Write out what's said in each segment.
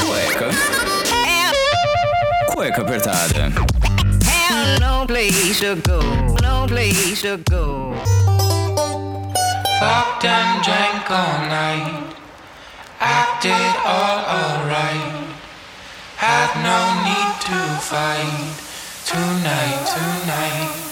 Cueca. Cueca apertada. no place to go, no place to go. Fucked and drank all night. Acted all alright. Had no need to fight. Tonight, tonight.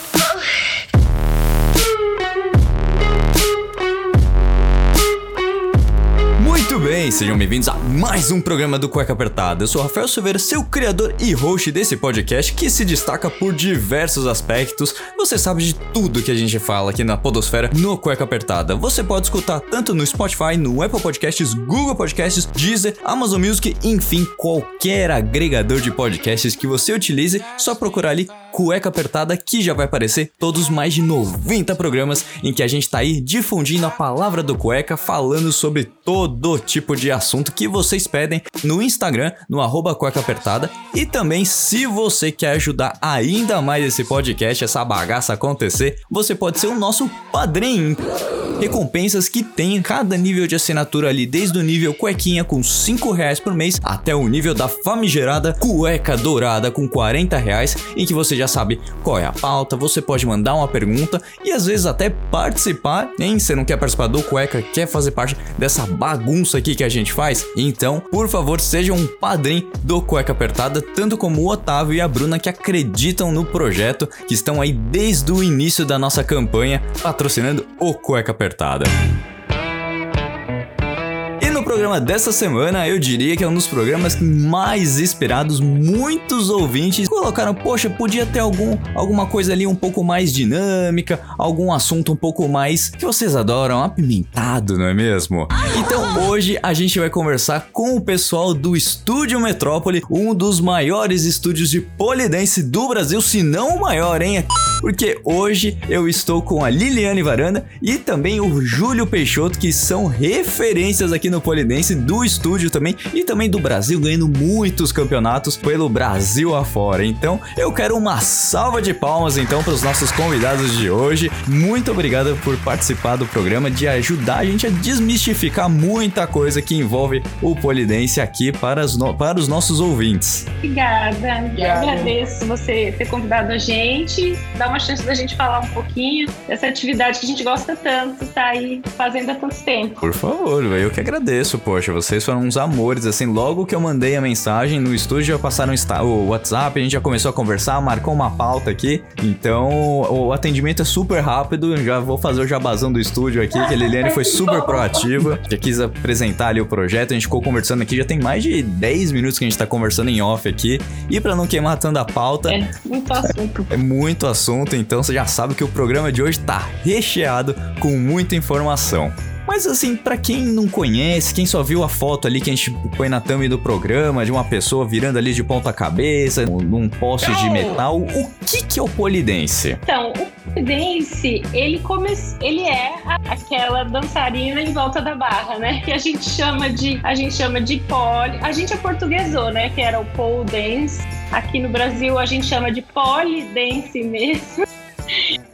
Muito bem, sejam bem-vindos a mais um programa do Cueca Apertada. Eu sou Rafael Silveira, seu criador e host desse podcast que se destaca por diversos aspectos. Você sabe de tudo que a gente fala aqui na Podosfera no Cueca Apertada. Você pode escutar tanto no Spotify, no Apple Podcasts, Google Podcasts, Deezer, Amazon Music, enfim, qualquer agregador de podcasts que você utilize, só procurar ali Cueca Apertada que já vai aparecer todos mais de 90 programas em que a gente tá aí difundindo a palavra do cueca, falando sobre todo tipo de assunto que vocês pedem no Instagram, no arroba cueca apertada. E também, se você quer ajudar ainda mais esse podcast, essa bagaça acontecer, você pode ser o nosso padrinho. Recompensas que tem em cada nível de assinatura ali, desde o nível cuequinha com 5 reais por mês até o nível da famigerada cueca dourada com 40 reais, em que você já sabe qual é a pauta, você pode mandar uma pergunta e às vezes até participar, hein? Você não quer participar do cueca, quer fazer parte dessa bagunça aqui que a gente faz? Então, por favor, seja um padrinho do Cueca Apertada, tanto como o Otávio e a Bruna que acreditam no projeto, que estão aí desde o início da nossa campanha patrocinando o Cueca Apertada. Programa dessa semana, eu diria que é um dos programas mais esperados. Muitos ouvintes colocaram, poxa, podia ter algum, alguma coisa ali um pouco mais dinâmica, algum assunto um pouco mais que vocês adoram, apimentado, não é mesmo? Então hoje a gente vai conversar com o pessoal do Estúdio Metrópole, um dos maiores estúdios de polidense do Brasil, se não o maior, hein? Porque hoje eu estou com a Liliane Varanda e também o Júlio Peixoto, que são referências aqui no Polidense do estúdio também e também do Brasil, ganhando muitos campeonatos pelo Brasil afora. Então, eu quero uma salva de palmas então para os nossos convidados de hoje. Muito obrigado por participar do programa, de ajudar a gente a desmistificar muita coisa que envolve o Polidense aqui para, no... para os nossos ouvintes. Obrigada. Eu agradeço você ter convidado a gente, dar uma chance da gente falar um pouquinho dessa atividade que a gente gosta tanto, tá aí fazendo há tanto tempo. Por favor, eu que agradeço, poxa, vocês foram uns amores, assim, logo que eu mandei a mensagem no estúdio já passaram o WhatsApp, a gente já começou a conversar, marcou uma pauta aqui, então o atendimento é super rápido, já vou fazer o jabazão do estúdio aqui, que a Liliane foi super proativa, já quis apresentar ali o projeto, a gente ficou conversando aqui, já tem mais de 10 minutos que a gente tá conversando em off aqui, e para não queimar tanto a pauta... É muito assunto. É muito assunto, então você já sabe que o programa de hoje tá recheado com muita informação. Mas assim, para quem não conhece, quem só viu a foto ali que a gente põe na thumb do programa de uma pessoa virando ali de ponta cabeça, num poste de metal, o que que é o polidense? Então, o polidense, ele come... ele é aquela dançarina em volta da barra, né? Que a gente chama de, a gente chama de pole, a gente é portuguesou, né? Que era o pole dance. Aqui no Brasil a gente chama de polidense mesmo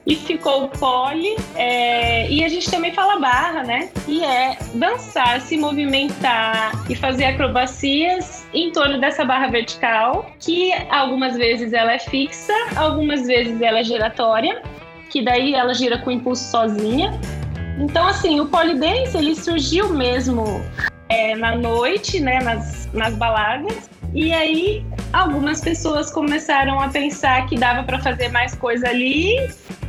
e ficou pole. É, e a gente também fala barra, né? E é dançar, se movimentar e fazer acrobacias em torno dessa barra vertical, que algumas vezes ela é fixa, algumas vezes ela é giratória, que daí ela gira com impulso sozinha. Então, assim, o polidense ele surgiu mesmo é, na noite, né, nas, nas baladas. E aí, algumas pessoas começaram a pensar que dava para fazer mais coisa ali.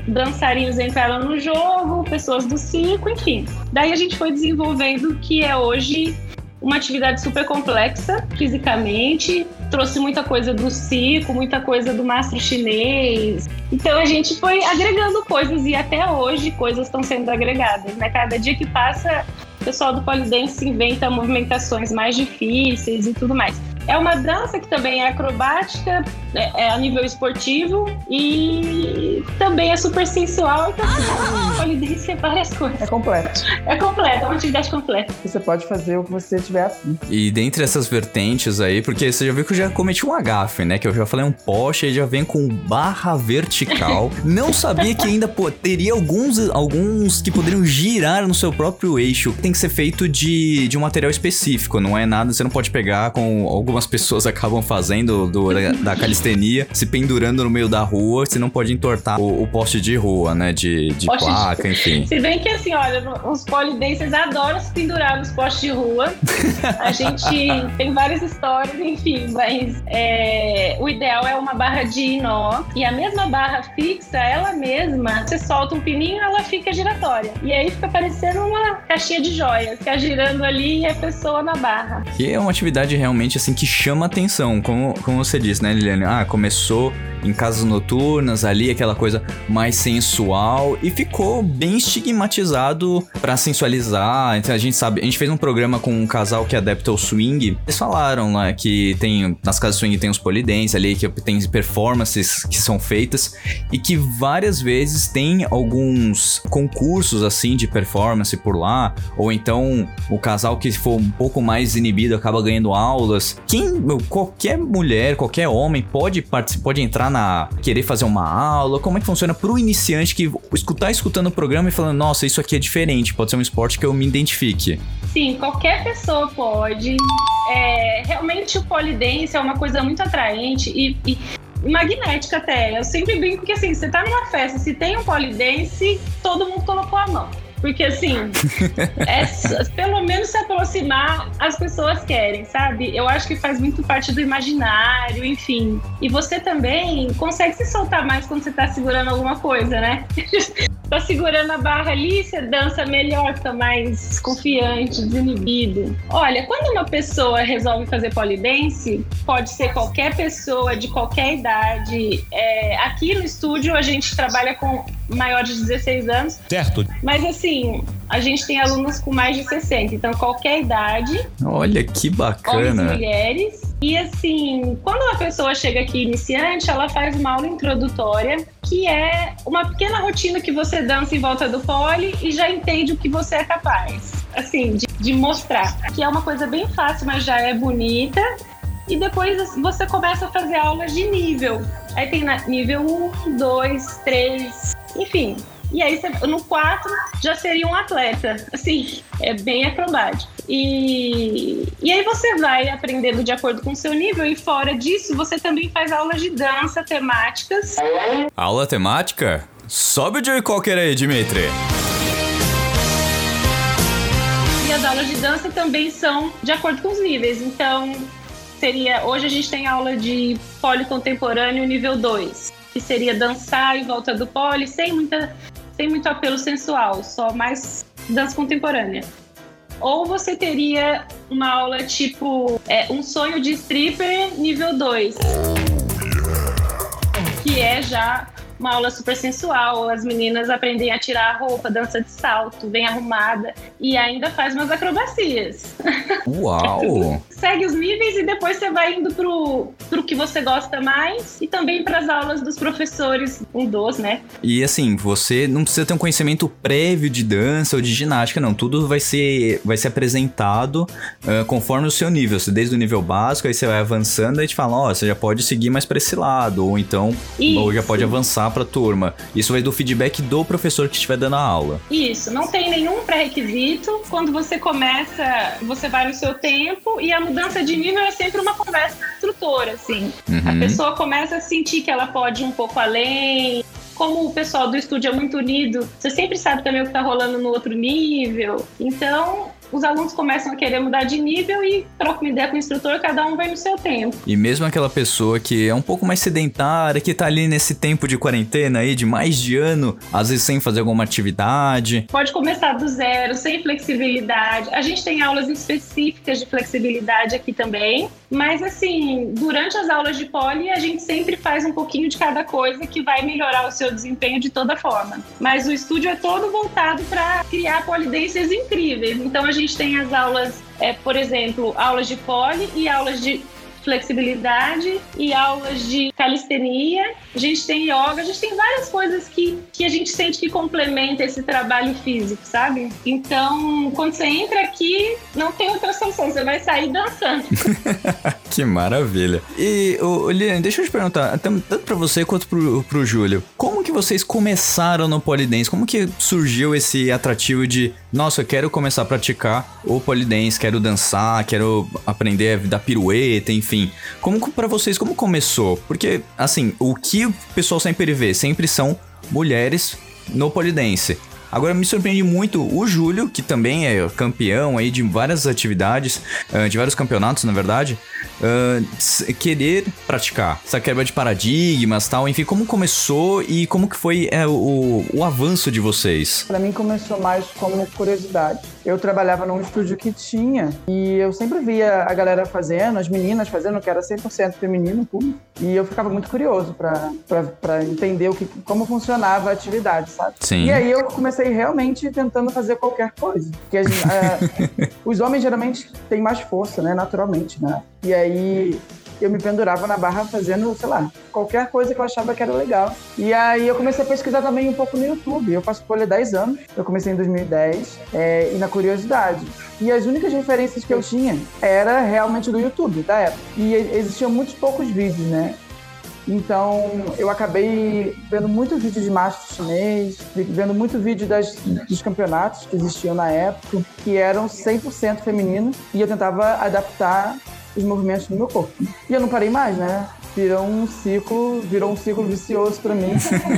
Dançarinos entraram no jogo, pessoas do circo, enfim. Daí a gente foi desenvolvendo o que é hoje uma atividade super complexa fisicamente, trouxe muita coisa do circo, muita coisa do mastro chinês. Então a gente foi agregando coisas e até hoje coisas estão sendo agregadas, né? Cada dia que passa, o pessoal do polidense inventa movimentações mais difíceis e tudo mais. É uma dança que também é acrobática, é, é a nível esportivo e também é super sensual. Então, Polidense é várias coisas. É completo. É completa, é uma atividade completa. Você pode fazer o que você tiver afim. E dentre essas vertentes aí, porque você já viu que eu já cometi um agafe, né? Que eu já falei um poste e já vem com barra vertical. Não sabia que ainda pô, teria alguns, alguns que poderiam girar no seu próprio eixo. Tem que ser feito de, de um material específico, não é nada, você não pode pegar com algumas pessoas acabam fazendo do, da, da calistenia, se pendurando no meio da rua, você não pode entortar o, o poste de rua, né? De, de Poste de- placa, enfim. Se bem que assim, olha, os polidenses adoram se pendurar nos postes de rua. A gente tem várias histórias, enfim, mas é, o ideal é uma barra de nó. E a mesma barra fixa, ela mesma, você solta um pininho ela fica giratória. E aí fica parecendo uma caixinha de joias, fica girando ali e a pessoa na barra. Que é uma atividade realmente assim que chama atenção, como, como você disse, né, Liliane? Ah, começou em casas noturnas ali, aquela coisa mais sensual e ficou bem estigmatizado pra sensualizar. Então a gente sabe, a gente fez um programa com um casal que adepta ao swing. Eles falaram lá que tem nas casas swing tem os polidenses ali, que tem performances que são feitas e que várias vezes tem alguns concursos assim de performance por lá, ou então o casal que for um pouco mais inibido acaba ganhando aulas. Quem, qualquer mulher, qualquer homem pode participar, pode entrar na querer fazer uma aula. Como é que funciona pro iniciante que escutar escutando o programa e falando, nossa, isso aqui é diferente, pode ser um esporte que eu me identifique. Sim, qualquer pessoa pode. É, realmente o polidense é uma coisa muito atraente e, e magnética até. Eu sempre brinco que assim, você tá numa festa, se tem um polidense, todo mundo colocou a mão. Porque assim, é pelo menos se aproximar as pessoas querem, sabe? Eu acho que faz muito parte do imaginário, enfim. E você também consegue se soltar mais quando você tá segurando alguma coisa, né? tá segurando a barra ali, você dança melhor, fica mais confiante, desinibido. Olha, quando uma pessoa resolve fazer polidense, pode ser qualquer pessoa de qualquer idade. É, aqui no estúdio a gente trabalha com maiores de 16 anos, Certo. mas assim, a gente tem alunos com mais de 60, então qualquer idade, Olha que homens e bacana. mulheres. E assim, quando uma pessoa chega aqui iniciante, ela faz uma aula introdutória, que é uma pequena rotina que você dança em volta do pole e já entende o que você é capaz. Assim, de, de mostrar. Que é uma coisa bem fácil, mas já é bonita. E depois você começa a fazer aulas de nível. Aí tem nível 1, 2, 3, enfim. E aí no 4 já seria um atleta. Assim, é bem acrobático. E, e aí você vai aprendendo de acordo com o seu nível, e fora disso, você também faz aulas de dança temáticas. Aula temática? Sobe o Joey Cocker aí, Dimitri. E as aulas de dança também são de acordo com os níveis. Então, seria. Hoje a gente tem aula de pole contemporâneo nível 2, que seria dançar em volta do pole sem, muita, sem muito apelo sensual, só mais dança contemporânea. Ou você teria uma aula tipo é, um sonho de stripper nível 2. Que é já uma aula super sensual. As meninas aprendem a tirar a roupa, dança de salto, bem arrumada e ainda faz umas acrobacias. Uau! Segue os níveis e depois você vai indo pro, pro que você gosta mais e também para as aulas dos professores, um dos, né? E assim, você não precisa ter um conhecimento prévio de dança ou de ginástica, não. Tudo vai ser, vai ser apresentado ah, conforme o seu nível. Você, desde o nível básico, aí você vai avançando e te fala, ó, você já pode seguir mais pra esse lado, ou então, ou já Isso. pode avançar pra turma. Isso vai do feedback do professor que estiver dando a aula. Isso, não tem nenhum pré-requisito. Quando você começa, você vai no seu tempo e a mudança de nível é sempre uma conversa a instrutora, assim. A Uhum. pessoa começa a sentir que ela pode ir um pouco além. Como o pessoal do estúdio é muito unido, você sempre sabe também o que tá rolando no outro nível. Então, os alunos começam a querer mudar de nível e trocam uma ideia com o instrutor, cada um vai no seu tempo. E mesmo aquela pessoa que é um pouco mais sedentária, que tá ali nesse tempo de quarentena aí, de mais de ano, às vezes sem fazer alguma atividade. Pode começar do zero, sem flexibilidade. A gente tem aulas específicas de flexibilidade aqui também. Mas, assim, durante as aulas de poli, a gente sempre faz um pouquinho de cada coisa que vai melhorar o seu desempenho de toda forma. Mas o estúdio é todo voltado para criar polidências incríveis. Então, a gente tem as aulas, é, por exemplo, aulas de poli e aulas de flexibilidade e aulas de calistenia. A gente tem yoga, a gente tem várias coisas que, que a gente sente que complementa esse trabalho físico, sabe? Então, quando você entra aqui, não tem outra solução, você vai sair dançando. que maravilha. E, ô, Liliane, deixa eu te perguntar, tanto pra você quanto pro, pro Júlio, como que vocês começaram no polidense? Como que surgiu esse atrativo de, nossa, eu quero começar a praticar o polidense, quero dançar, quero aprender a dar pirueta, enfim. Como que pra vocês, como começou? Porque, assim, o que o pessoal sempre vê, sempre são mulheres no polidense. Agora me surpreende muito o Júlio, que também é campeão aí de várias atividades, ah, de vários campeonatos, na verdade, s- querer praticar essa quebra de paradigmas, tal, enfim, como começou e como que foi é, o, o avanço de vocês? Pra mim começou mais como curiosidade. Eu trabalhava num estúdio que tinha e eu sempre via a galera fazendo, as meninas fazendo, que era 100% feminino, público. E eu ficava muito curioso pra entender o que, como funcionava a atividade, sabe? Sim. E aí eu comecei realmente tentando fazer qualquer coisa. Porque a os homens geralmente têm mais força, né? Naturalmente, né? E aí eu me pendurava na barra fazendo, sei lá, qualquer coisa que eu achava que era legal. E aí eu comecei a pesquisar também um pouco no YouTube. Eu faço folha há 10 anos, eu comecei em 2010, é, e na curiosidade. E as únicas referências que eu tinha era realmente do YouTube, da época. E existiam muitos poucos vídeos, né? Então, eu acabei vendo muito vídeo de macho chinês, vendo muito vídeo das, dos campeonatos que existiam na época, que eram 100% femininos, e eu tentava adaptar os movimentos no meu corpo. E eu não parei mais, né? Virou um ciclo, virou um ciclo vicioso pra mim.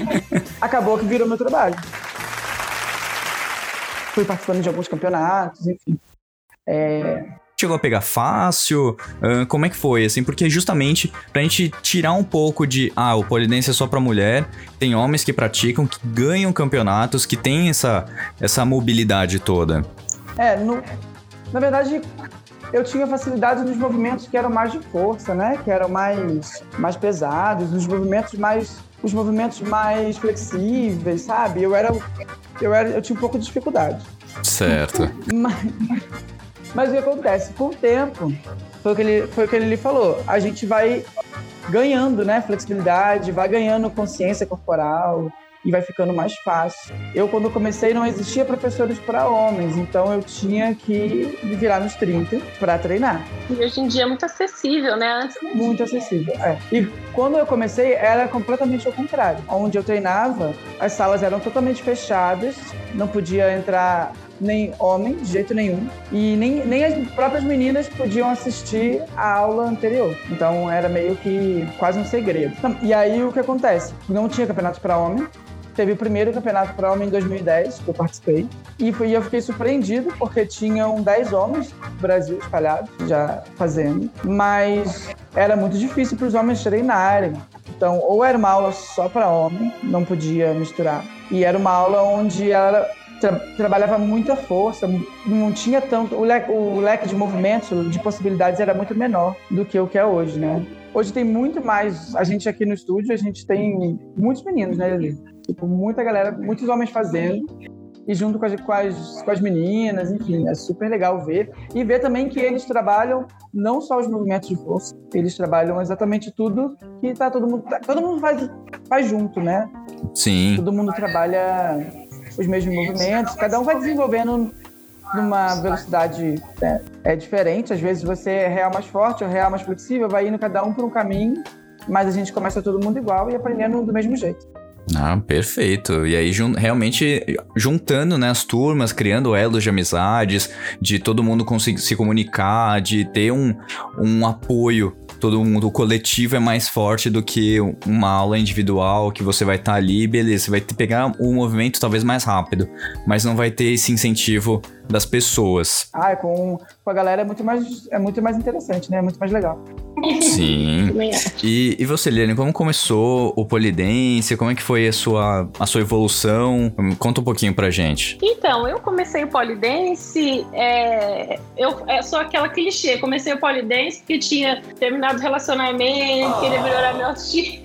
Acabou que virou meu trabalho. Fui participando de alguns campeonatos, enfim. É, Chegou a pegar fácil? Ah, como é que foi, assim? Porque justamente pra gente tirar um pouco de, ah, o polidense é só pra mulher, tem homens que praticam, que ganham campeonatos, que tem essa, essa mobilidade toda. É, no- na verdade, eu tinha facilidade nos movimentos que eram mais de força, né? Que eram mais, mais pesados, os movimentos mais os movimentos mais flexíveis, sabe? Eu era eu era eu tinha um pouco de dificuldade. Certo. Mas, mas o que acontece? Com o tempo, foi o que ele, foi o que ele lhe falou. A gente vai ganhando, né? Flexibilidade, vai ganhando consciência corporal e vai ficando mais fácil. Eu, quando comecei, não existia professores para homens, então eu tinha que me virar nos 30 para treinar. E hoje em dia é muito acessível, né? Antes. Muito acessível. É. E quando eu comecei, era completamente ao contrário. Onde eu treinava, as salas eram totalmente fechadas, não podia entrar nem homem, de jeito nenhum. E nem, nem as próprias meninas podiam assistir a aula anterior. Então era meio que quase um segredo. E aí o que acontece? Não tinha campeonato para homem. Teve o primeiro campeonato para homem em 2010, que eu participei. E, eu fiquei surpreendido, porque tinham 10 homens do Brasil espalhados já fazendo. Mas era muito difícil para os homens treinarem. Então, ou era uma aula só para homem, não podia misturar. E era uma aula onde ela tra- trabalhava muita força, não tinha tanto. O leque, o leque de movimentos, de possibilidades era muito menor do que o que é hoje, né? Hoje tem muito mais. A gente aqui no estúdio, a gente tem muitos meninos, né, Lili? Tipo, muita galera, muitos homens fazendo. E junto com as, com, as, com as meninas, enfim, é super legal ver. E ver também que eles trabalham não só os movimentos de força, eles trabalham exatamente tudo que tá todo mundo. Todo mundo faz, faz junto, né? Sim. Todo mundo trabalha os mesmos movimentos, cada um vai desenvolvendo numa velocidade né, é diferente. Às vezes você é real mais forte ou real mais flexível, vai indo cada um por um caminho, mas a gente começa todo mundo igual e aprendendo do mesmo jeito. Ah, perfeito. E aí, jun- realmente, juntando né, as turmas, criando elos de amizades, de todo mundo conseguir se comunicar, de ter um, um apoio. Todo mundo, o coletivo é mais forte do que uma aula individual que você vai estar ali, beleza, você vai ter, pegar o movimento talvez mais rápido, mas não vai ter esse incentivo das pessoas. Ah, com, com a galera é muito mais é muito mais interessante, né? É muito mais legal. Sim. E, e você, Liane, como começou o polidense? Como é que foi a sua, a sua evolução? Conta um pouquinho pra gente. Então, eu comecei o polidense, é, eu, eu sou aquela clichê, comecei o polidense porque tinha terminado o relacionamento, queria melhorar minha autoestima.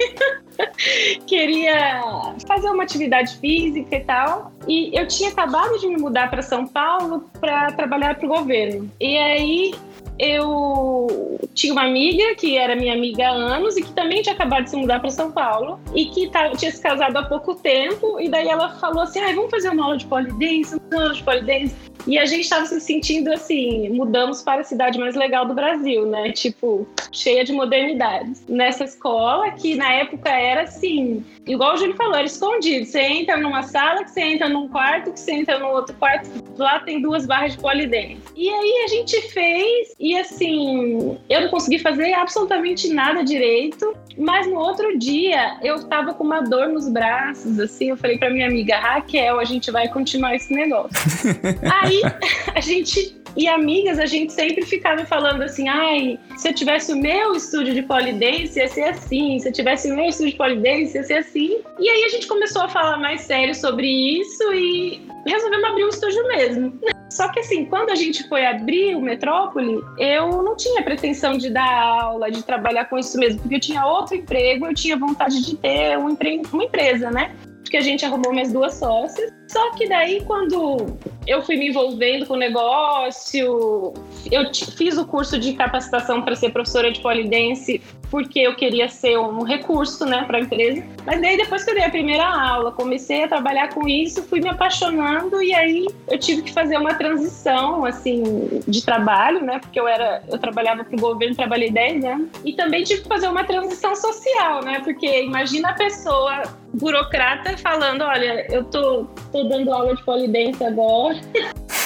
queria fazer uma atividade física e tal. E eu tinha acabado de me mudar para São Paulo para trabalhar para o governo. E aí eu tinha uma amiga que era minha amiga há anos e que também tinha acabado de se mudar para São Paulo e que tá, tinha se casado há pouco tempo. E daí ela falou assim: ah, vamos fazer uma aula de polidense, uma aula de polidense. E a gente estava se sentindo assim, mudamos para a cidade mais legal do Brasil, né? Tipo, cheia de modernidades. Nessa escola, que na época era assim, igual o Júlio falou, era escondido. Você entra numa sala, que você entra num quarto, que você entra no outro quarto, lá tem duas barras de polidense. E aí a gente fez, e assim, eu não consegui fazer absolutamente nada direito. Mas no outro dia eu tava com uma dor nos braços, assim. Eu falei pra minha amiga Raquel, a gente vai continuar esse negócio. Aí a gente e amigas, a gente sempre ficava falando assim: ai, se eu tivesse o meu estúdio de polidense, ia ser assim. Se eu tivesse o meu estúdio de polidense, ia ser assim. E aí a gente começou a falar mais sério sobre isso e resolvemos abrir um estúdio mesmo. Só que assim, quando a gente foi abrir o Metrópole, eu não tinha pretensão de dar aula, de trabalhar com isso mesmo, porque eu tinha outro emprego, eu tinha vontade de ter um empre... uma empresa, né? Porque a gente arrumou minhas duas sócias. Só que daí, quando eu fui me envolvendo com o negócio, eu fiz o curso de capacitação para ser professora de polidense, porque eu queria ser um recurso, né, para a empresa. Mas daí, depois que eu dei a primeira aula, comecei a trabalhar com isso, fui me apaixonando e aí eu tive que fazer uma transição, assim, de trabalho, né, porque eu era, eu trabalhava para o governo, trabalhei 10 anos, e também tive que fazer uma transição social, né, porque imagina a pessoa burocrata falando, olha, eu tô, tô dando aula de polidense agora.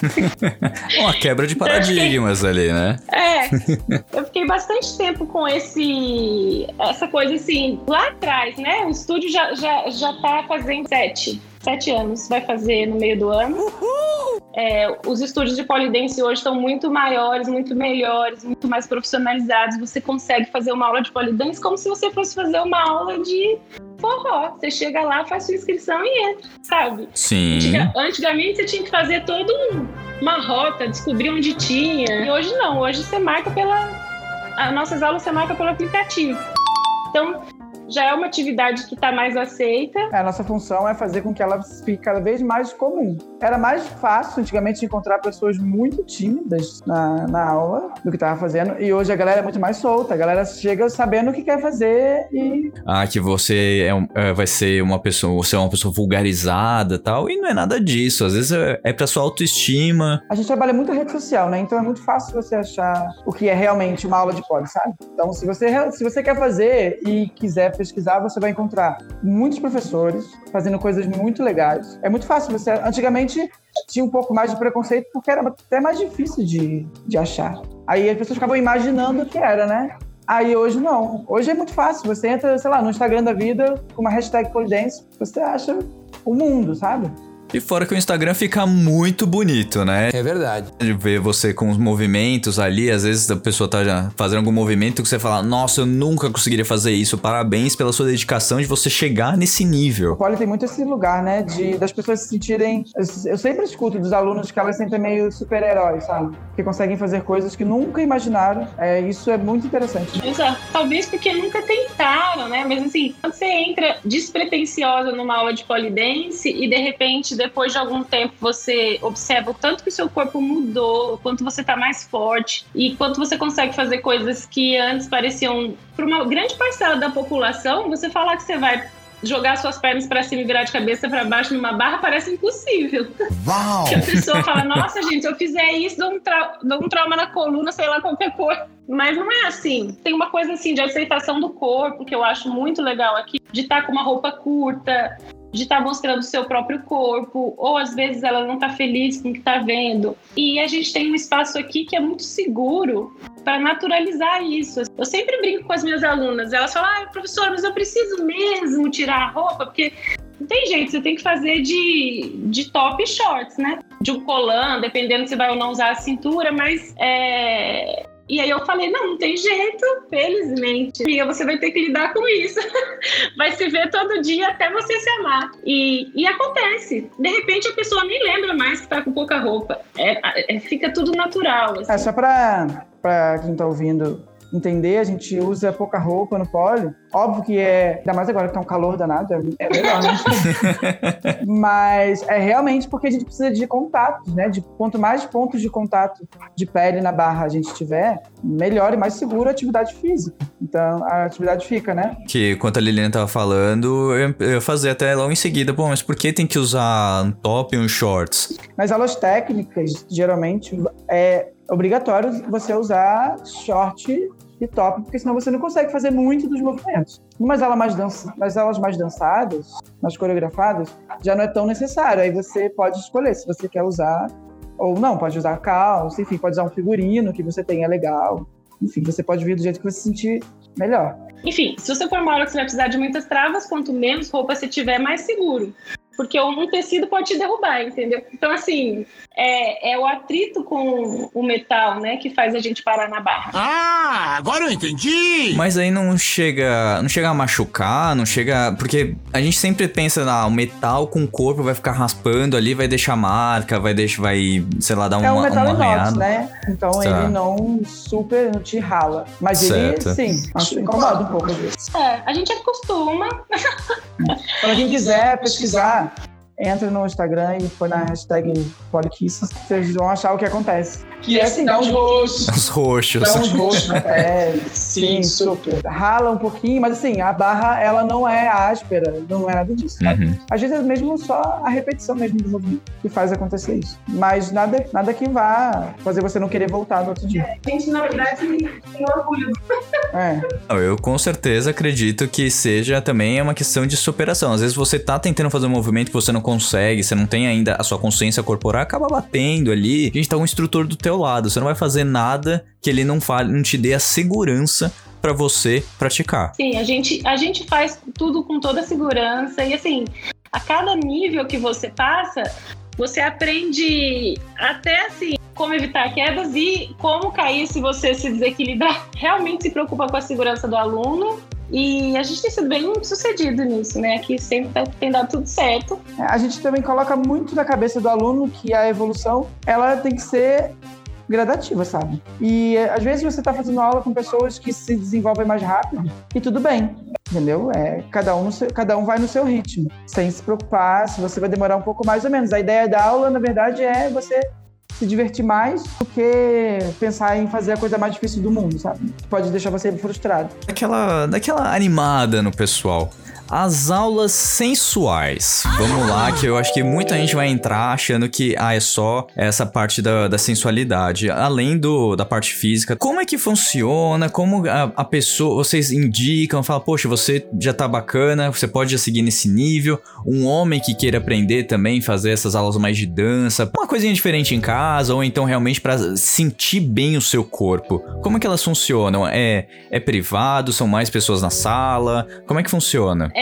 Uma quebra de paradigmas ali, né? É, eu fiquei bastante tempo com esse, essa coisa assim, lá atrás, né? O estúdio já, já, já tá fazendo sete, sete anos, vai fazer no meio do ano. É, os estúdios de polidense hoje estão muito maiores, muito melhores, muito mais profissionalizados. Você consegue fazer uma aula de polidense como se você fosse fazer uma aula de forró. Você chega lá, faz sua inscrição e entra, sabe? Sim. Antiga- Antigamente você tinha que fazer todo um- uma rota, descobrir onde tinha. E hoje não, hoje você marca pela. As nossas aulas você marca pelo aplicativo. Então, já é uma atividade que está mais aceita. A nossa função é fazer com que ela fique cada vez mais comum. Era mais fácil antigamente encontrar pessoas muito tímidas na, na aula do que estava fazendo, e hoje a galera é muito mais solta. A galera chega sabendo o que quer fazer e Ah, que você é um- é, vai ser uma pessoa, você é uma pessoa vulgarizada e tal, e não é nada disso. Às vezes é, é pra sua autoestima. a gente trabalha muito rede social, né? Então é muito fácil você achar o que é realmente uma aula de poli, sabe? Então, se você, se você quer fazer e quiser pesquisar, você vai encontrar muitos professores fazendo coisas muito legais. É muito fácil. Você antigamente tinha um pouco mais de preconceito porque era até mais difícil de, de achar. Aí as pessoas ficavam imaginando o que era, né? Aí hoje não. Hoje é muito fácil. Você entra, sei lá, no Instagram da vida com uma hashtag polidense, você acha o mundo, sabe? E fora que o Instagram fica muito bonito, né? É verdade. De ver você com os movimentos ali, às vezes a pessoa tá já fazendo algum movimento que você fala, nossa, eu nunca conseguiria fazer isso. Parabéns pela sua dedicação de você chegar nesse nível. O poli tem muito esse lugar, né? De, das pessoas se sentirem. Eu, eu sempre escuto dos alunos que elas sentem meio super-heróis, sabe? Que conseguem fazer coisas que nunca imaginaram. É, isso é muito interessante. Exato. Talvez porque nunca tentaram, né? Mas assim, quando você entra despretensiosa numa aula de polidense e de repente, depois de algum tempo, você observa o tanto que o seu corpo mudou, o quanto você tá mais forte e quanto você consegue fazer coisas que antes pareciam, para uma grande parcela da população, você falar que você vai jogar suas pernas para cima e virar de cabeça para baixo numa barra parece impossível. Uau! Que a pessoa fala, nossa, gente, se eu fizer isso, dou um, trau- dou um trauma na coluna, sei lá, qualquer coisa. Mas não é assim. Tem uma coisa assim de aceitação do corpo que eu acho muito legal aqui, de estar com uma roupa curta, de estar mostrando o seu próprio corpo, ou às vezes ela não está feliz com o que está vendo. E a gente tem um espaço aqui que é muito seguro para naturalizar isso. Eu sempre brinco com as minhas alunas, elas falam, ah, professora, mas eu preciso mesmo tirar a roupa, porque não tem jeito, você tem que fazer de, de top shorts, né? De um colã, dependendo se vai ou não usar a cintura, mas é. E aí eu falei, não, não tem jeito, felizmente. Amiga, você vai ter que lidar com isso. vai se ver todo dia até você se amar. E, e acontece. De repente a pessoa nem lembra mais que tá com pouca roupa. É, é- fica tudo natural. assim. É só pra, pra quem tá ouvindo entender, a gente usa pouca roupa no pole. Óbvio que é, ainda mais agora que tá um calor danado, é, é melhor, né? Mas é realmente porque a gente precisa de contatos, né? De quanto mais pontos de contato de pele na barra a gente tiver, melhor e mais seguro a atividade física. Então a atividade fica, né? Que enquanto a Liliana tava falando, eu eu ia fazer até logo em seguida, pô, mas por que tem que usar um top e um shorts? Nas aulas técnicas, geralmente é obrigatório você usar short e top, porque senão você não consegue fazer muito dos movimentos. Nas aulas mais, dança, mais dançadas, mais coreografadas, já não é tão necessário. Aí você pode escolher se você quer usar ou não, pode usar calça, enfim, pode usar um figurino que você tenha legal. Enfim, você pode vir do jeito que você se sentir melhor. Enfim, se você for uma aula que você vai precisar de muitas travas, quanto menos roupa você tiver, mais seguro. Porque um tecido pode te derrubar, entendeu? Então, assim, é, é o atrito com o metal, né, que faz a gente parar na barra. Ah, agora eu entendi! Mas aí não chega, não chega a machucar, não chega, porque a gente sempre pensa, ah, o metal com o corpo vai ficar raspando ali, vai deixar marca, vai deixar, vai, sei lá, dar é um uma, metal uma inox, né? Então Tá. ele não super não te rala. Mas Certo. ele, sim, acho incomoda um pouco. É, a gente acostuma. Pra quem quiser pesquisar, entra no Instagram e põe na hashtag Polikisses, vocês vão achar o que acontece. Que é assim, dá uns rostos, Os roxos. dá uns rostos na pele. Sim, super. Rala um pouquinho, mas assim, a barra, ela não é áspera, não é nada disso. Uhum. Às vezes é mesmo só a repetição mesmo do movimento que faz acontecer isso. Mas nada, nada que vá fazer você não querer voltar no outro dia. A gente, na verdade, tem orgulho. É. Eu com certeza acredito que seja também uma questão de superação. Às vezes você tá tentando fazer um movimento que você não consegue, você não tem ainda a sua consciência corporal, acaba batendo ali. Gente tá um instrutor do teu lado, você não vai fazer nada que ele não fale, não te dê a segurança pra você praticar. Sim, a gente, a gente faz tudo com toda a segurança. E assim, a cada nível que você passa, você aprende até assim como evitar quedas e como cair se você se desequilibrar. Realmente se preocupa com a segurança do aluno. E a gente tem sido bem sucedido nisso, né? Aqui sempre tá- tem dado tudo certo. A gente também coloca muito na cabeça do aluno que a evolução ela tem que ser gradativa, sabe? E eh, às vezes você está fazendo aula com pessoas que se desenvolvem mais rápido e tudo bem, entendeu? É, cada, um seu- cada um vai no seu ritmo, sem se preocupar se você vai demorar um pouco mais ou menos. A ideia da aula, na verdade, é você se divertir mais do que pensar em fazer a coisa mais difícil do mundo, sabe? Pode deixar você frustrado. Daquela, daquela animada no pessoal. As aulas sensuais. Vamos lá, que eu acho que muita gente vai entrar achando que ah, é só essa parte da, da sensualidade, além do, da parte física. Como é que funciona? Como a, a pessoa, vocês indicam, falam, poxa, você já tá bacana, você pode já seguir nesse nível. Um homem que queira aprender também, fazer essas aulas mais de dança, uma coisinha diferente em casa, ou então realmente pra sentir bem o seu corpo. Como é que elas funcionam? É, é privado? São mais pessoas na sala? Como é que funciona?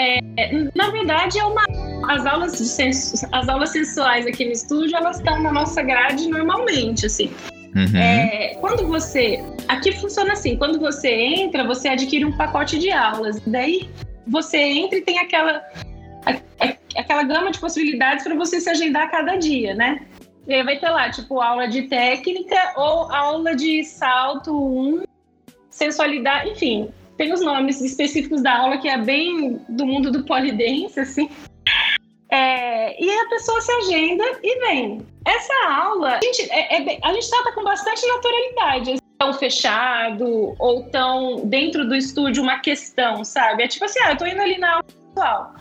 Na verdade, é uma. As aulas, de sensu- as aulas sensuais aqui no estúdio, elas estão na nossa grade normalmente, assim. Uhum. É, quando você. Aqui funciona assim: quando você entra, você adquire um pacote de aulas. Daí você entra e tem aquela, a- a- aquela gama de possibilidades para você se agendar a cada dia, né? E aí vai ter lá, tipo, aula de técnica ou aula de salto 1, sensualidade, enfim. Tem os nomes específicos da aula que é bem do mundo do polidense, assim. É, e a pessoa se agenda e vem. Essa aula, a gente, é- é a gente trata com bastante naturalidade. Tão fechado ou tão dentro do estúdio uma questão, sabe? É tipo assim, ah, eu tô indo ali na aula pessoal.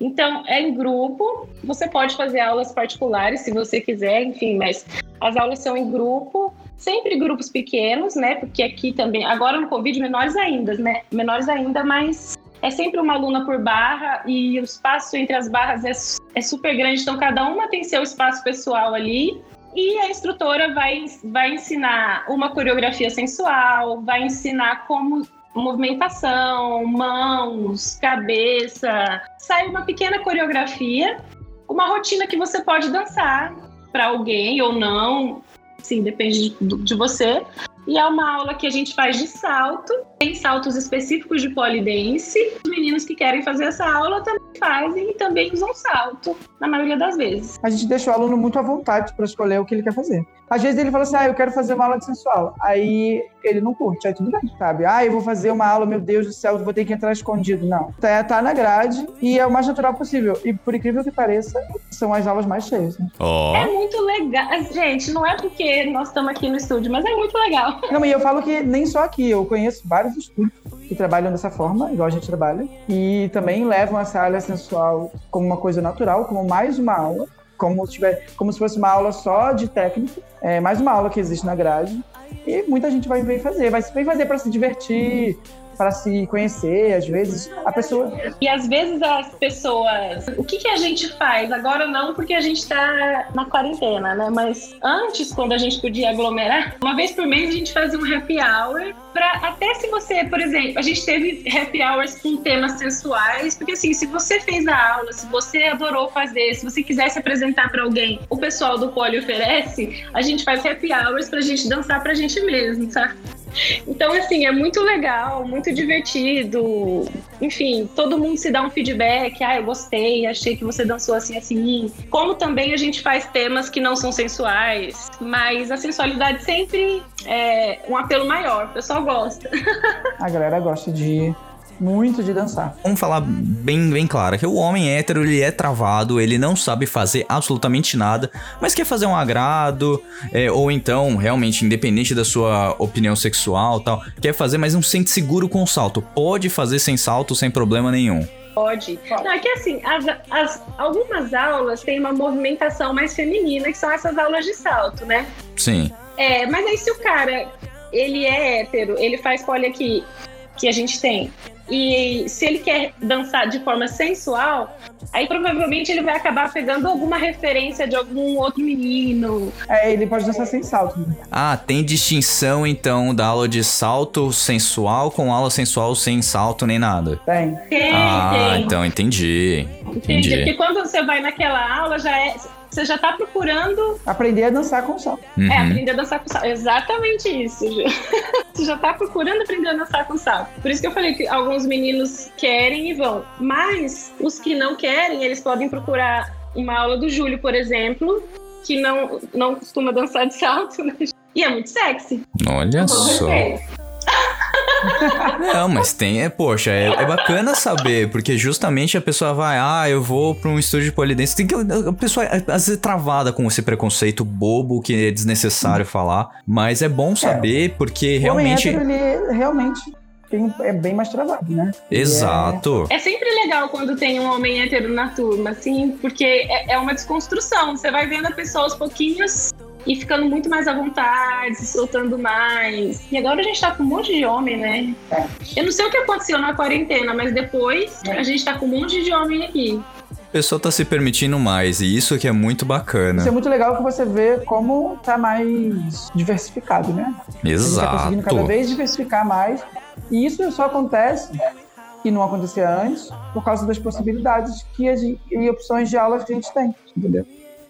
Então, é em grupo. Você pode fazer aulas particulares se você quiser, enfim, mas as aulas são em grupo, sempre grupos pequenos, né? Porque aqui também, agora no Covid, menores ainda, né? Menores ainda, mas é sempre uma aluna por barra e o espaço entre as barras é, é super grande, então cada uma tem seu espaço pessoal ali. E a instrutora vai, vai ensinar uma coreografia sensual, vai ensinar como movimentação, mãos, cabeça. Sai uma pequena coreografia, uma rotina que você pode dançar para alguém ou não, sim, depende de, de você. E é uma aula que a gente faz de salto Tem saltos específicos de polidense. Os meninos que querem fazer essa aula também fazem e também usam salto, na maioria das vezes. A gente deixa o aluno muito à vontade para escolher o que ele quer fazer. Às vezes ele fala assim, ah, eu quero fazer uma aula de sensual. Aí ele não curte, aí tudo bem, sabe? Ah, eu vou fazer uma aula, meu Deus do céu, eu vou ter que entrar escondido. Não. Tá, tá na grade e é o mais natural possível. E por incrível que pareça, são as aulas mais cheias. Né? Ó. É muito legal. Gente, não é porque nós estamos aqui no estúdio, mas é muito legal. Não, e eu falo que nem só aqui, eu conheço vários que trabalham dessa forma, igual a gente trabalha, e também levam essa área sensual como uma coisa natural, como mais uma aula, como tiver, como se fosse uma aula só de técnica, é mais uma aula que existe na grade. E muita gente vai vir fazer, vai vem fazer para se divertir, para se conhecer, às vezes a pessoa E às vezes as pessoas. O que, que a gente faz? Agora não, porque a gente tá na quarentena, né? Mas antes, quando a gente podia aglomerar, uma vez por mês a gente fazia um happy hour. Pra, até se você, por exemplo, a gente teve happy hours com temas sensuais, porque assim, se você fez a aula, se você adorou fazer, se você quiser se apresentar para alguém, o pessoal do Poli oferece, a gente faz happy hours pra gente dançar pra gente mesmo, sabe? Então, assim, é muito legal, muito divertido. Enfim, todo mundo se dá um feedback. Ah, eu gostei, achei que você dançou assim, assim. Como também a gente faz temas que não são sensuais, mas a sensualidade sempre é um apelo maior. O pessoal gosta. a galera gosta de muito de dançar. Vamos falar bem, bem claro que o homem hétero ele é travado, ele não sabe fazer absolutamente nada, mas quer fazer um agrado, é, ou então, realmente, independente da sua opinião sexual tal, quer fazer, mas não se sente seguro com o salto. Pode fazer sem salto sem problema nenhum. Pode. Não, é que assim, as, as- algumas aulas têm uma movimentação mais feminina, que são essas aulas de salto, né? Sim. É, mas aí se o cara, ele é hétero, ele faz pole aqui, que a gente tem, e se ele quer dançar de forma sensual, aí provavelmente ele vai acabar pegando alguma referência de algum outro menino. É, ele pode dançar sem salto. né? Ah, tem distinção então da aula de salto sensual com aula sensual sem salto nem nada. Tem. Tem, Ah, tem. então entendi. Entendi. Entendi. Porque quando você vai naquela aula, já é. Você já tá procurando Aprender a dançar com salto. É, Uhum. aprender a dançar com salto. Exatamente isso, Ju. Você já tá procurando aprender a dançar com salto. Por isso que eu falei que alguns meninos querem e vão. Mas os que não querem, eles podem procurar uma aula do Júlio, por exemplo, que não, não costuma dançar de salto, né? E é muito sexy. Olha só. respeito. Não, mas tem, é, poxa, é, é bacana saber, porque justamente a pessoa vai, ah, eu vou pra um estúdio de polidense. Tem que, a pessoa é, às vezes é travada com esse preconceito bobo que é desnecessário falar, mas é bom saber porque O homem realmente. hétero, ele realmente tem, é bem mais travado, né? Ele Exato. É sempre legal quando tem um homem hétero na turma, assim, porque é, é uma desconstrução. Você vai vendo a pessoa aos pouquinhos e ficando muito mais à vontade, se soltando mais. E agora a gente tá com um monte de homem, né? É. Eu não sei o que aconteceu na quarentena, mas depois a gente tá com um monte de homem aqui. A pessoa tá se permitindo mais, e isso que é muito bacana. Isso é muito legal que você vê como tá mais diversificado, né? A gente tá conseguindo cada Exato. vez diversificar mais. E isso só acontece, e não acontecia antes, por causa das possibilidades que a gente, e opções de aulas que a gente tem, entendeu?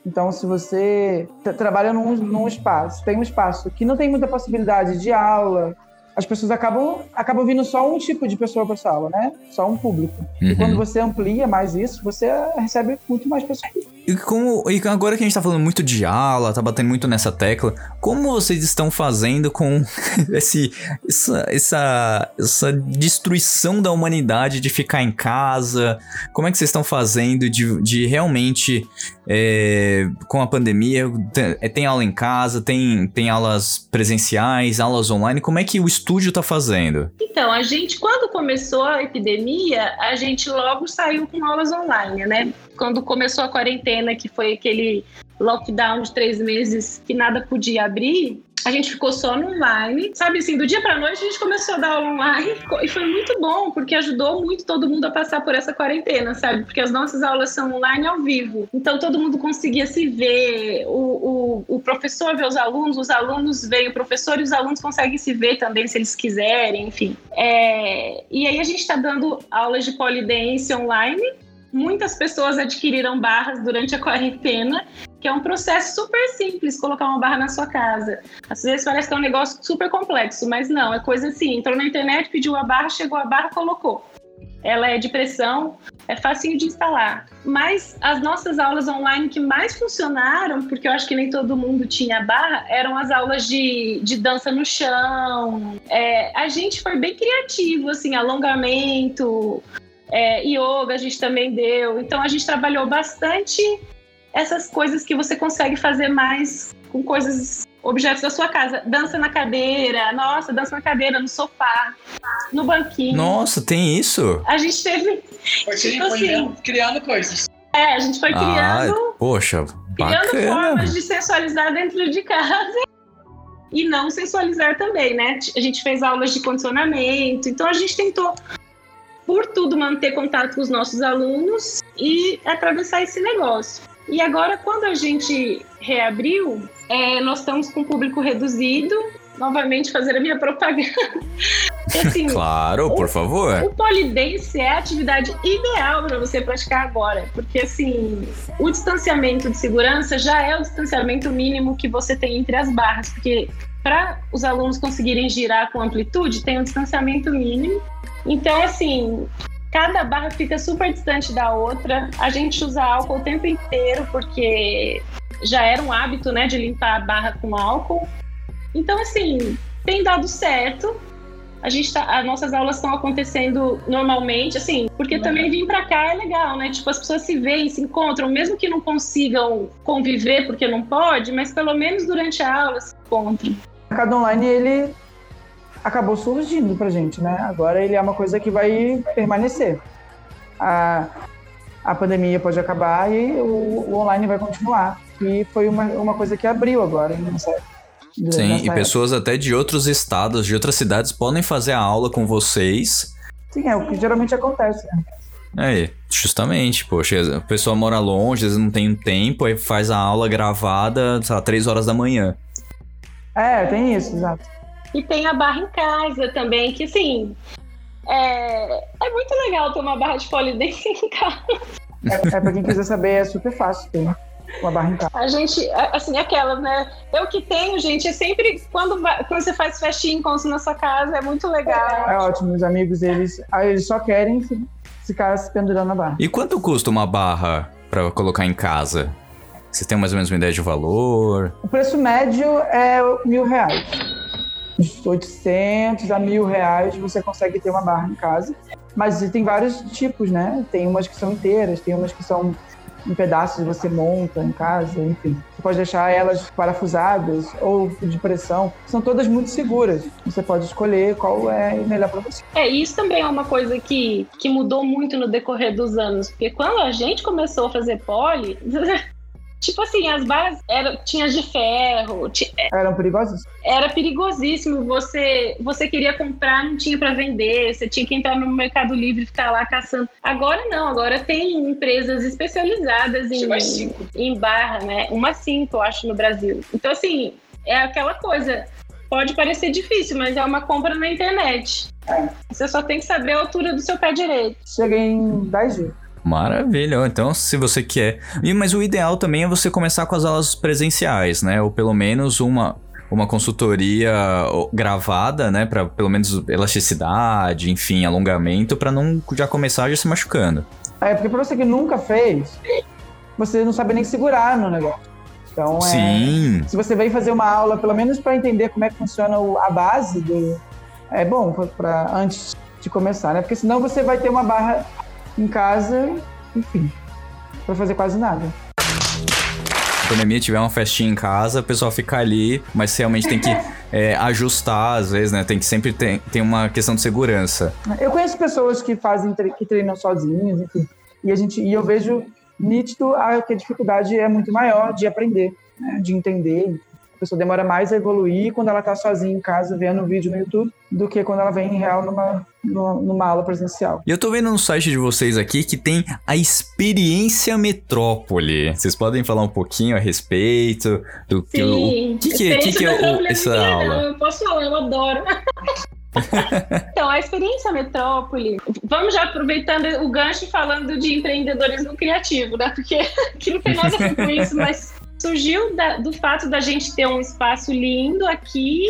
Então, se você tra- trabalha num, num espaço, tem um espaço que não tem muita possibilidade de aula, as pessoas acabam, acabam vindo só um tipo de pessoa para essa aula, né? Só um público. E Uhum. quando você amplia mais isso, você recebe muito mais pessoas. E, como, e agora que a gente tá falando muito de aula, tá batendo muito nessa tecla, como vocês estão fazendo com esse, essa, essa, essa destruição da humanidade de ficar em casa? Como é que vocês estão fazendo de, de realmente, é, com a pandemia, tem, é, tem aula em casa, tem, tem aulas presenciais, aulas online, como é que o estúdio tá fazendo? Então, a gente, quando começou a epidemia, a gente logo saiu com aulas online, né? Quando começou a quarentena, que foi aquele lockdown de três meses que nada podia abrir, a gente ficou só no online. Sabe assim, do dia pra noite a gente começou a dar aula online e foi muito bom, porque ajudou muito todo mundo a passar por essa quarentena, sabe? Porque as nossas aulas são online ao vivo. Então todo mundo conseguia se ver, o, o, o professor vê os alunos, os alunos veem o professor e os alunos conseguem se ver também se eles quiserem, enfim. É, e aí a gente está dando aulas de polidense online. Muitas pessoas adquiriram barras durante a quarentena que é um processo super simples colocar uma barra na sua casa. Às vezes parece que é um negócio super complexo, mas não, é coisa assim. Entrou na internet, pediu a barra, chegou a barra, colocou. Ela é de pressão, é facinho de instalar. Mas as nossas aulas online que mais funcionaram, porque eu acho que nem todo mundo tinha barra, eram as aulas de, de dança no chão. É, a gente foi bem criativo, assim, alongamento, é, yoga a gente também deu. Então a gente trabalhou bastante essas coisas que você consegue fazer mais com coisas, objetos da sua casa. Dança na cadeira, nossa, dança na cadeira, no sofá, no banquinho. Nossa, tem isso? A gente teve. Foi, Tipo foi assim. criando coisas. É, a gente foi Ah, criando, poxa, criando bacana. formas de sensualizar dentro de casa. E não sensualizar também, né? A gente fez aulas de condicionamento, então a gente tentou, por tudo, manter contato com os nossos alunos e atravessar esse negócio. E agora, quando a gente reabriu, é, nós estamos com público reduzido. Novamente, fazer a minha propaganda. Assim, Claro, por favor. o polidense é a atividade ideal para você praticar agora, porque assim, o distanciamento de segurança já é o distanciamento mínimo que você tem entre as barras, porque para os alunos conseguirem girar com amplitude, tem um distanciamento mínimo. Então, assim, cada barra fica super distante da outra. A gente usa álcool o tempo inteiro, porque já era um hábito, né, de limpar a barra com álcool. Então, assim, tem dado certo. A gente tá, as nossas aulas estão acontecendo normalmente, assim, porque também vir pra cá é legal, né? Tipo, as pessoas se veem, se encontram, mesmo que não consigam conviver porque não pode, mas pelo menos durante a aula se encontram. O mercado online, ele acabou surgindo pra gente, né? Agora ele é uma coisa que vai permanecer. A, a pandemia pode acabar e o, o online vai continuar. E foi uma, uma coisa que abriu agora, Sim, e pessoas até de outros estados, de outras cidades, podem fazer a aula com vocês. Sim, é o que geralmente acontece. Né? É, justamente, poxa, a pessoa mora longe, às vezes não tem tempo, aí faz a aula gravada, sei lá, 3 horas da manhã. É, tem isso, exato. E tem a barra em casa também, que assim. É, é muito legal ter uma barra de polidense em casa. É, é pra quem quiser saber, é super fácil ter uma barra em casa. A gente, assim, aquelas, né? Eu que tenho, gente, é sempre quando, quando você faz festinha em na sua casa, é muito legal. É ótimo, os amigos, eles, ah, eles só querem fi- ficar se pendurando na barra. E quanto custa uma barra pra colocar em casa? Você tem mais ou menos uma ideia de valor? O preço médio é mil reais. De 800 a mil reais você consegue ter uma barra em casa. Mas tem vários tipos, né? Tem umas que são inteiras, tem umas que são em pedaços você monta em casa, enfim. Você pode deixar elas parafusadas ou de pressão. São todas muito seguras. Você pode escolher qual é melhor para você. É, isso também é uma coisa que, que mudou muito no decorrer dos anos, porque quando a gente começou a fazer pole, tipo assim, as barras era, tinha de ferro, ti- Eram perigosas? era perigosíssimo. Você, você queria comprar, não tinha para vender, você tinha que entrar no Mercado Livre e ficar lá caçando. Agora não, agora tem empresas especializadas em, cinco. em barra, né? Uma cinco, eu acho, no Brasil. Então, assim, é aquela coisa. Pode parecer difícil, mas é uma compra na internet. Você só tem que saber a altura do seu pé direito. Chega em 10 dias. Maravilha, então se você quer. E, mas o ideal também é você começar com as aulas presenciais, né? Ou pelo menos uma, uma consultoria gravada, né? Pra pelo menos elasticidade, enfim, alongamento, pra não já começar já se machucando. É porque pra você que nunca fez, você não sabe nem segurar no negócio. Então, é, Sim. se você vem fazer uma aula, pelo menos para entender como é que funciona a base do. É bom para antes de começar, né? Porque senão você vai ter uma barra em casa, enfim, vai fazer quase nada. A pandemia tiver uma festinha em casa, o pessoal fica ali, mas realmente tem que é, ajustar, às vezes, né? Tem que sempre ter tem uma questão de segurança. Eu conheço pessoas que fazem que treinam sozinhas, enfim, e a gente e eu vejo nítido a, que a dificuldade é muito maior de aprender, né? de entender. A pessoa demora mais a evoluir quando ela está sozinha em casa vendo um vídeo no YouTube do que quando ela vem em real numa, numa, aula presencial. E eu tô vendo no site de vocês aqui que tem a Experiência Metrópole. Vocês podem falar um pouquinho a respeito do que o, Sim, o que, que, é- que, que é o- Metrópole essa aula? legal, Eu posso falar, eu adoro. então, a experiência Metrópole. Vamos já aproveitando o gancho e falando de empreendedorismo criativo, né? Porque que não tem nada a ver com isso, mas surgiu da- do fato da gente ter um espaço lindo aqui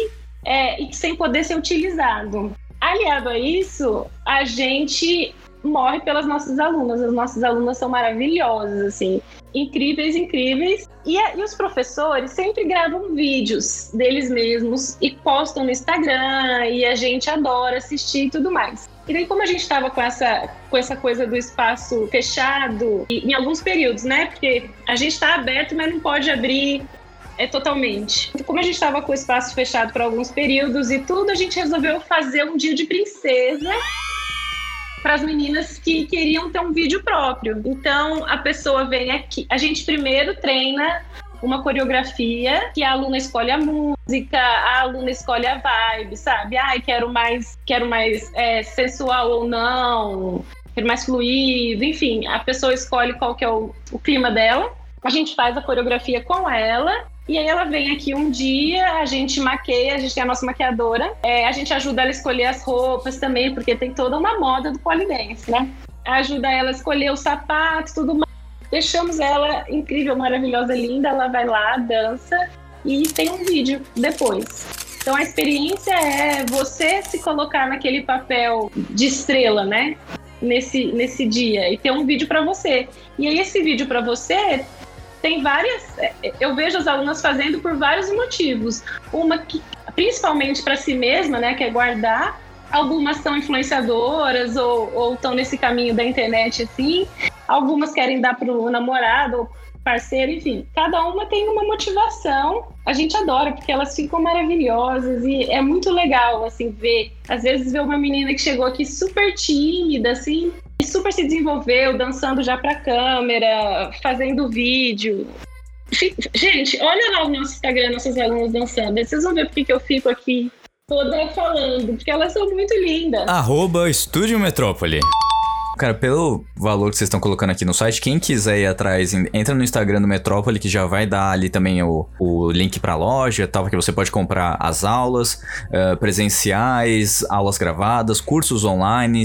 é, e sem poder ser utilizado. Aliado a isso, a gente morre pelas nossas alunas. As nossas alunas são maravilhosas, assim, incríveis, incríveis. E, a- e os professores sempre gravam vídeos deles mesmos e postam no Instagram e a gente adora assistir e tudo mais. E daí, como a gente estava com essa, com essa coisa do espaço fechado, e, em alguns períodos, né? Porque a gente está aberto, mas não pode abrir é, totalmente. Como a gente estava com o espaço fechado por alguns períodos e tudo, a gente resolveu fazer um dia de princesa para as meninas que queriam ter um vídeo próprio. Então a pessoa vem aqui, a gente primeiro treina uma coreografia que a aluna escolhe a música, a aluna escolhe a vibe, sabe? Ai, quero mais, quero mais é, sensual ou não, quero mais fluido, enfim, a pessoa escolhe qual que é o, o clima dela. A gente faz a coreografia com ela e aí ela vem aqui um dia, a gente maqueia, a gente tem a nossa maquiadora, é, a gente ajuda ela a escolher as roupas também, porque tem toda uma moda do polidense, né? Ajuda ela a escolher os sapatos, tudo mais. Deixamos ela incrível, maravilhosa, linda, ela vai lá, dança e tem um vídeo depois. Então a experiência é você se colocar naquele papel de estrela, né? Nesse, nesse dia e ter um vídeo para você. E aí esse vídeo para você tem várias. é, Eu vejo as alunas fazendo por vários motivos. Uma que, principalmente para si mesma, né, que é guardar. Algumas são influenciadoras ou estão nesse caminho da internet assim. Algumas querem dar para o namorado ou parceiro, enfim. Cada uma tem uma motivação. A gente adora porque elas ficam maravilhosas e é muito legal assim ver. Às vezes ver uma menina que chegou aqui super tímida assim, e super se desenvolveu, dançando já pra câmera, fazendo vídeo. Gente, olha lá o nosso Instagram, nossas alunas dançando. Vocês vão ver porque que eu fico aqui toda falando, porque elas são muito lindas. Arroba Estúdio Metrópole. Cara, pelo valor que vocês estão colocando aqui no site, quem quiser ir atrás, en- entra no Instagram do Metrópole, que já vai dar ali também o, o link pra loja, tal, que você pode comprar as aulas eh, presenciais, aulas gravadas, cursos online,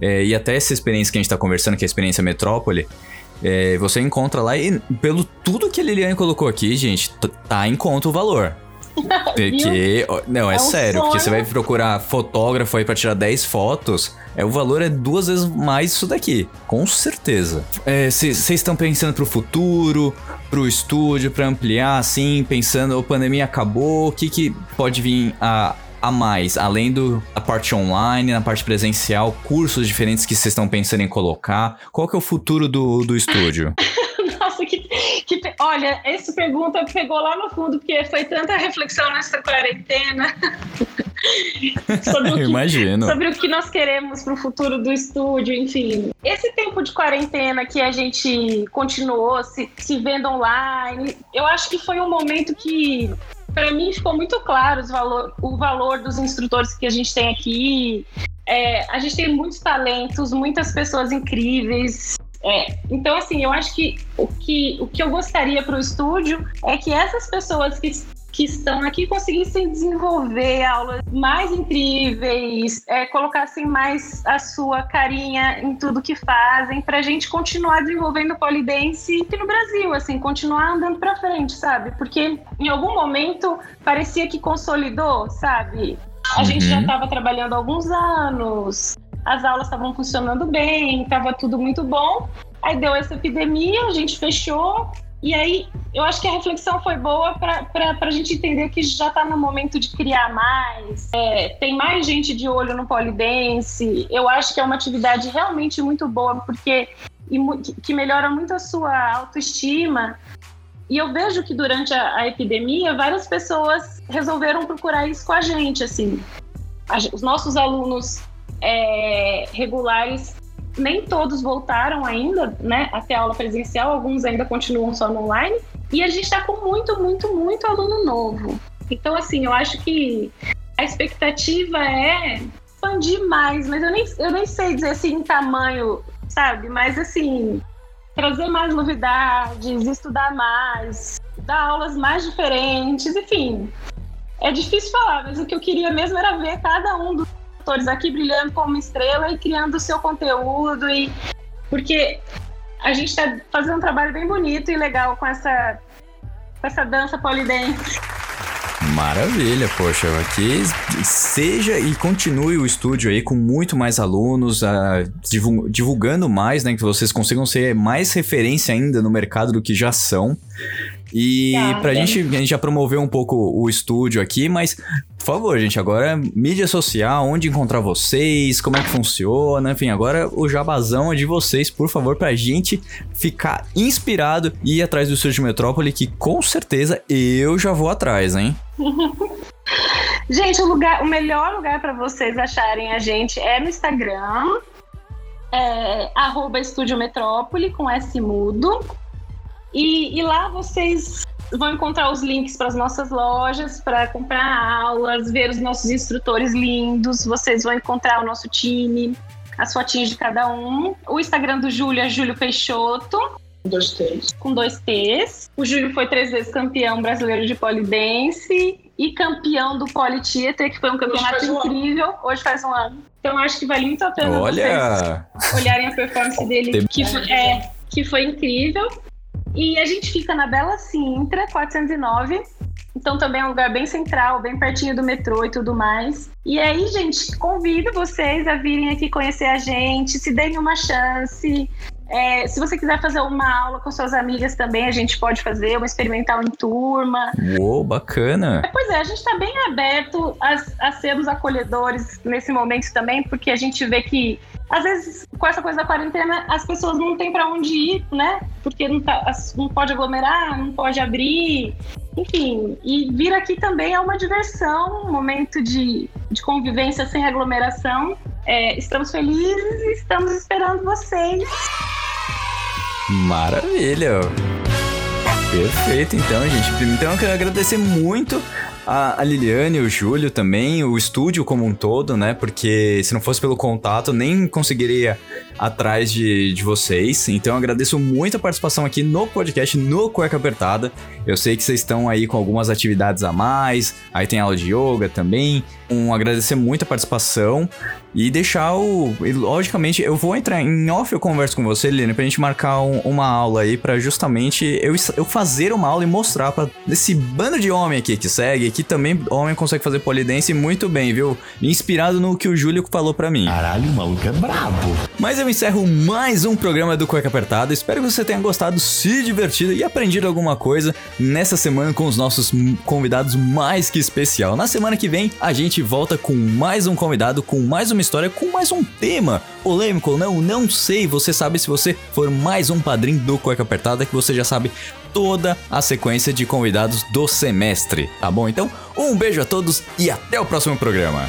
eh, e até essa experiência que a gente tá conversando, que é a experiência Metrópole. eh, você encontra lá e pelo tudo que a Liliane colocou aqui, gente, tá em conta o valor. Porque, não, é, É um sério, porque sonho. você vai procurar fotógrafo aí pra tirar 10 fotos, é, o valor é duas vezes mais isso daqui, com certeza. Vocês estão pensando pro futuro, pro estúdio, pra ampliar, assim, pensando, a pandemia acabou, o que, que pode vir a, a mais, além do, da parte online, na parte presencial, cursos diferentes que vocês estão pensando em colocar, qual que é o futuro do, do estúdio? Que, Olha, essa pergunta pegou lá no fundo, porque foi tanta reflexão nessa quarentena. sobre, o que, Imagino. sobre o que nós queremos para o futuro do estúdio, enfim. Esse tempo de quarentena que a gente continuou se, se vendo online, eu acho que foi um momento que, para mim, ficou muito claro valor, o valor dos instrutores que a gente tem aqui. É, a gente tem muitos talentos, muitas pessoas incríveis. É, então, assim, eu acho que o que, o que eu gostaria para o estúdio é que essas pessoas que, que estão aqui conseguissem desenvolver aulas mais incríveis, é, colocassem mais a sua carinha em tudo que fazem, para a gente continuar desenvolvendo o polidense aqui no Brasil, assim, continuar andando para frente, sabe? Porque em algum momento parecia que consolidou, sabe? A gente já Uhum. estava trabalhando há alguns anos, as aulas estavam funcionando bem, estava tudo muito bom. Aí deu essa epidemia, a gente fechou. E aí, eu acho que a reflexão foi boa para a gente entender que já está no momento de criar mais. É, tem mais gente de olho no polidense. Eu acho que é uma atividade realmente muito boa, porque que- melhora muito a sua autoestima. E eu vejo que durante a, a epidemia, várias pessoas resolveram procurar isso com a gente, assim. A os nossos alunos é, regulares, nem todos voltaram ainda, né, até a aula presencial, alguns ainda continuam só no online. E a gente está com muito, muito, muito aluno novo. Então, assim, eu acho que a expectativa é expandir mais, mas eu nem, eu nem sei dizer assim em tamanho, sabe? Mas assim, trazer mais novidades, estudar mais, dar aulas mais diferentes, enfim. É difícil falar, mas o que eu queria mesmo era ver cada um dos atores aqui brilhando como estrela e criando o seu conteúdo e porque a gente está fazendo um trabalho bem bonito e legal com essa com essa dança polidense. Maravilha, poxa, que seja e continue o estúdio aí com muito mais alunos, divul- divulgando mais, né? Que vocês consigam ser mais referência ainda no mercado do que já são. E Tá, pra gente, a gente já promoveu um pouco o estúdio aqui, mas, por favor, gente, agora mídia social, onde encontrar vocês, como é que funciona, enfim, agora o jabazão é de vocês, por favor, pra gente ficar inspirado e ir atrás do estúdio Metrópole, que com certeza eu já vou atrás, hein? Gente, o, lugar, o melhor lugar para vocês acharem a gente é no Instagram, é, arroba Estúdio Metrópole, com S mudo. E, e lá vocês vão encontrar os links para as nossas lojas, para comprar aulas, ver os nossos instrutores lindos. Vocês vão encontrar o nosso time, as fotinhas de cada um. O Instagram do Júlio é Júlio Peixoto Dois, três. com dois T's. O Júlio foi três vezes campeão brasileiro de polidense e campeão do Politieter, que foi um campeonato faz um ano. incrível. Hoje faz um ano. Então acho que vale muito a pena vocês Olha! olharem a performance dele, que foi, é, que foi incrível. E a gente fica na Bela Sintra, 409. Então também é um lugar bem central, bem pertinho do metrô e tudo mais. E aí, gente, convido vocês a virem aqui conhecer a gente, se deem uma chance. É, se você quiser fazer uma aula com suas amigas também, a gente pode fazer uma experimental em turma. Uou, bacana! Pois é, a gente está bem aberto a, a sermos acolhedores nesse momento também, porque a gente vê que, às vezes, com essa coisa da quarentena, as pessoas não têm para onde ir, né? Porque não, tá, não pode aglomerar, não pode abrir, enfim. E vir aqui também é uma diversão, um momento de, de convivência sem aglomeração. É, estamos felizes e estamos esperando vocês. Maravilha! Perfeito, então, gente. Então eu quero agradecer muito a, Liliane, o Júlio também, o estúdio como um todo, né? Porque se não fosse pelo contato, nem conseguiria atrás de, de vocês. Então agradeço muito a participação aqui no podcast, no Cueca Apertada. Eu sei que vocês estão aí com algumas atividades a mais, aí tem aula de yoga também. Um, agradecer muito a participação e deixar o. e, logicamente, eu vou entrar em off, eu converso com você, Liliane, pra gente marcar um- uma aula aí pra justamente eu, eu fazer uma aula e mostrar pra esse bando de homem aqui que segue, que também homem consegue fazer polidense muito bem, viu? Inspirado no que o Júlio falou pra mim. Caralho, o maluco é brabo. Mas eu encerro mais um programa do Cueca Apertada. Espero que você tenha gostado, se divertido e aprendido alguma coisa nessa semana com os nossos convidados mais que especial. Na semana que vem, a gente volta com mais um convidado, com mais uma história, com mais um tema. Polêmico ou não, não sei. Você sabe se você for mais um padrinho do Cueca Apertada, que você já sabe toda a sequência de convidados do semestre, tá bom? Então, um beijo a todos e até o próximo programa.